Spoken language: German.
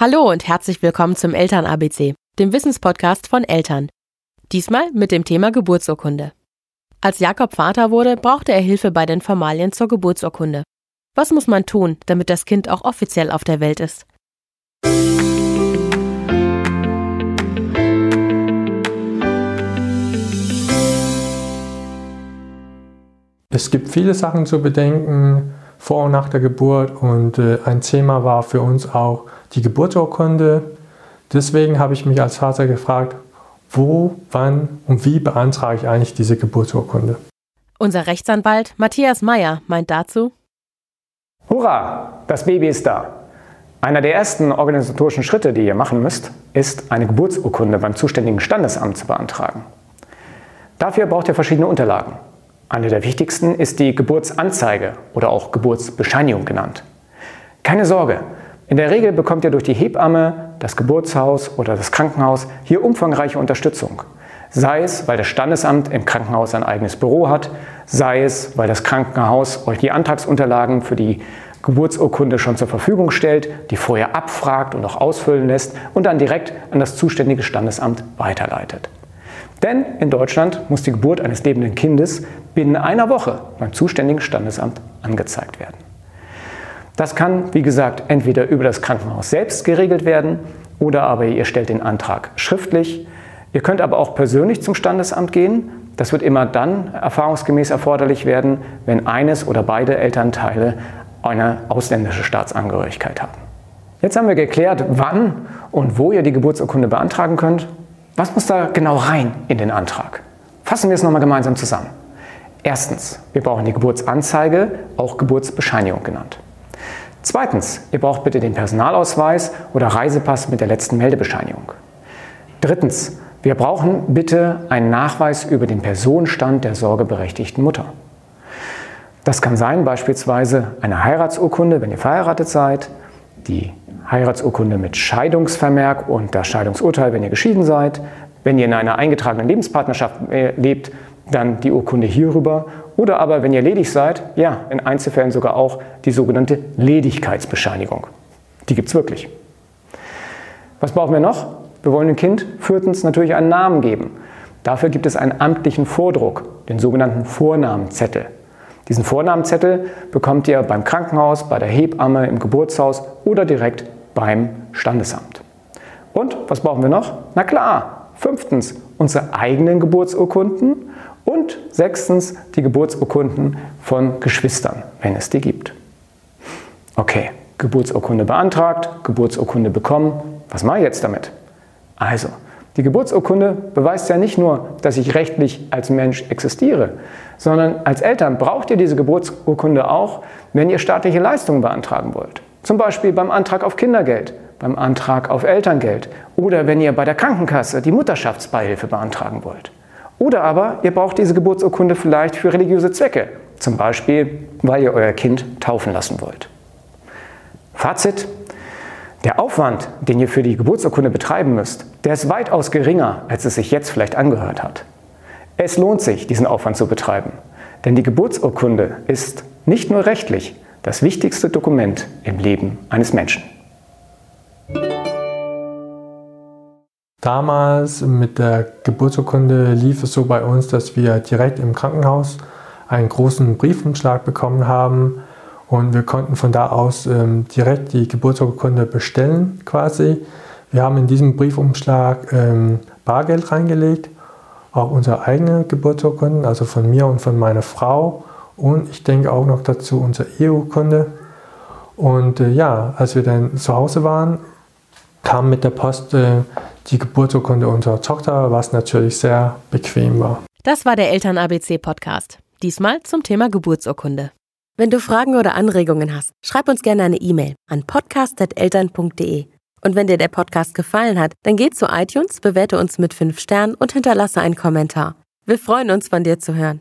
Hallo und herzlich willkommen zum Eltern ABC, dem Wissenspodcast von Eltern. Diesmal mit dem Thema Geburtsurkunde. Als Jakob Vater wurde, brauchte er Hilfe bei den Formalien zur Geburtsurkunde. Was muss man tun, damit das Kind auch offiziell auf der Welt ist? Es gibt viele Sachen zu bedenken vor und nach der Geburt und äh, ein Thema war für uns auch die Geburtsurkunde. Deswegen habe ich mich als Vater gefragt, wo, wann und wie beantrage ich eigentlich diese Geburtsurkunde? Unser Rechtsanwalt Matthias Meyer meint dazu, Hurra, das Baby ist da. Einer der ersten organisatorischen Schritte, die ihr machen müsst, ist eine Geburtsurkunde beim zuständigen Standesamt zu beantragen. Dafür braucht ihr verschiedene Unterlagen. Eine der wichtigsten ist die Geburtsanzeige oder auch Geburtsbescheinigung genannt. Keine Sorge, in der Regel bekommt ihr durch die Hebamme, das Geburtshaus oder das Krankenhaus hier umfangreiche Unterstützung. Sei es, weil das Standesamt im Krankenhaus ein eigenes Büro hat, sei es, weil das Krankenhaus euch die Antragsunterlagen für die Geburtsurkunde schon zur Verfügung stellt, die vorher abfragt und auch ausfüllen lässt und dann direkt an das zuständige Standesamt weiterleitet. Denn in Deutschland muss die Geburt eines lebenden Kindes binnen einer Woche beim zuständigen Standesamt angezeigt werden. Das kann, wie gesagt, entweder über das Krankenhaus selbst geregelt werden oder aber ihr stellt den Antrag schriftlich. Ihr könnt aber auch persönlich zum Standesamt gehen. Das wird immer dann erfahrungsgemäß erforderlich werden, wenn eines oder beide Elternteile eine ausländische Staatsangehörigkeit haben. Jetzt haben wir geklärt, wann und wo ihr die Geburtsurkunde beantragen könnt. Was muss da genau rein in den Antrag? Fassen wir es nochmal gemeinsam zusammen. Erstens, wir brauchen die Geburtsanzeige, auch Geburtsbescheinigung genannt. Zweitens, ihr braucht bitte den Personalausweis oder Reisepass mit der letzten Meldebescheinigung. Drittens, wir brauchen bitte einen Nachweis über den Personenstand der sorgeberechtigten Mutter. Das kann sein beispielsweise eine Heiratsurkunde, wenn ihr verheiratet seid, die Heiratsurkunde mit Scheidungsvermerk und das Scheidungsurteil, wenn ihr geschieden seid. Wenn ihr in einer eingetragenen Lebenspartnerschaft äh, lebt, dann die Urkunde hierüber oder aber, wenn ihr ledig seid, ja, in Einzelfällen sogar auch die sogenannte Ledigkeitsbescheinigung. Die gibt es wirklich. Was brauchen wir noch? Wir wollen dem Kind viertens natürlich einen Namen geben. Dafür gibt es einen amtlichen Vordruck, den sogenannten Vornamenzettel. Diesen Vornamenzettel bekommt ihr beim Krankenhaus, bei der Hebamme, im Geburtshaus oder direkt beim Standesamt. Und was brauchen wir noch? Na klar, fünftens unsere eigenen Geburtsurkunden und sechstens die Geburtsurkunden von Geschwistern, wenn es die gibt. Okay, Geburtsurkunde beantragt, Geburtsurkunde bekommen. Was mache ich jetzt damit? Also, die Geburtsurkunde beweist ja nicht nur, dass ich rechtlich als Mensch existiere, sondern als Eltern braucht ihr diese Geburtsurkunde auch, wenn ihr staatliche Leistungen beantragen wollt. Zum Beispiel beim Antrag auf Kindergeld, beim Antrag auf Elterngeld oder wenn ihr bei der Krankenkasse die Mutterschaftsbeihilfe beantragen wollt. Oder aber ihr braucht diese Geburtsurkunde vielleicht für religiöse Zwecke, zum Beispiel weil ihr euer Kind taufen lassen wollt. Fazit, der Aufwand, den ihr für die Geburtsurkunde betreiben müsst, der ist weitaus geringer, als es sich jetzt vielleicht angehört hat. Es lohnt sich, diesen Aufwand zu betreiben, denn die Geburtsurkunde ist nicht nur rechtlich das wichtigste Dokument im Leben eines Menschen. Damals mit der Geburtsurkunde lief es so bei uns, dass wir direkt im Krankenhaus einen großen Briefumschlag bekommen haben und wir konnten von da aus ähm, direkt die Geburtsurkunde bestellen quasi. Wir haben in diesem Briefumschlag ähm, Bargeld reingelegt, auch unsere eigene Geburtsurkunden, also von mir und von meiner Frau und ich denke auch noch dazu unsere Eheurkunde. Und äh, ja, als wir dann zu Hause waren, kam mit der Post äh, die Geburtsurkunde unserer Tochter, was natürlich sehr bequem war. Das war der Eltern-ABC-Podcast. Diesmal zum Thema Geburtsurkunde. Wenn du Fragen oder Anregungen hast, schreib uns gerne eine E-Mail an podcast.eltern.de. Und wenn dir der Podcast gefallen hat, dann geh zu iTunes, bewerte uns mit 5 Sternen und hinterlasse einen Kommentar. Wir freuen uns, von dir zu hören.